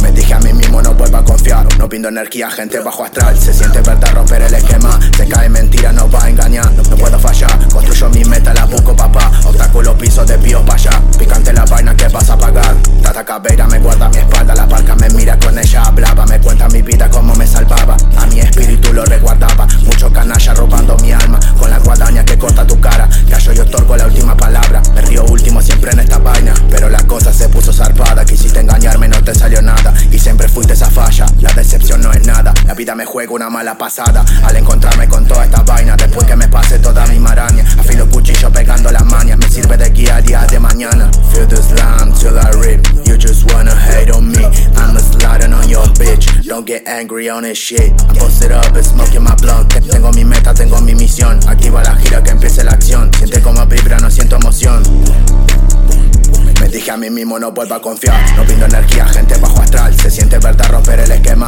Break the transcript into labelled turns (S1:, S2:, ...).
S1: Me dije a mí mismo no vuelva a confiar No pindo energía, gente bajo astral. Se siente verdad romper el esquema. Se cae mentira, no va a engañar No, puedo fallar, construyo mi meta, la busco papá. Obstáculo piso de pío para allá La decepción no es nada, la vida me juega una mala pasada. Al encontrarme con toda esta vaina, después que me pase toda mi maraña, afilo cuchillo pegando las mañas, me sirve de guía al día de mañana. Feel the slam till I rip, you just wanna hate on me. I'm a sliding on your bitch, don't get angry on this shit. I'm posted up and smoking my blunt. Tengo mi meta, tengo mi misión. Activa la gira que empiece la acción. Siente como vibra, no siento emoción. Me dije a mí mismo no vuelva a confiar No pido energía, gente Se siente verdad romper el esquema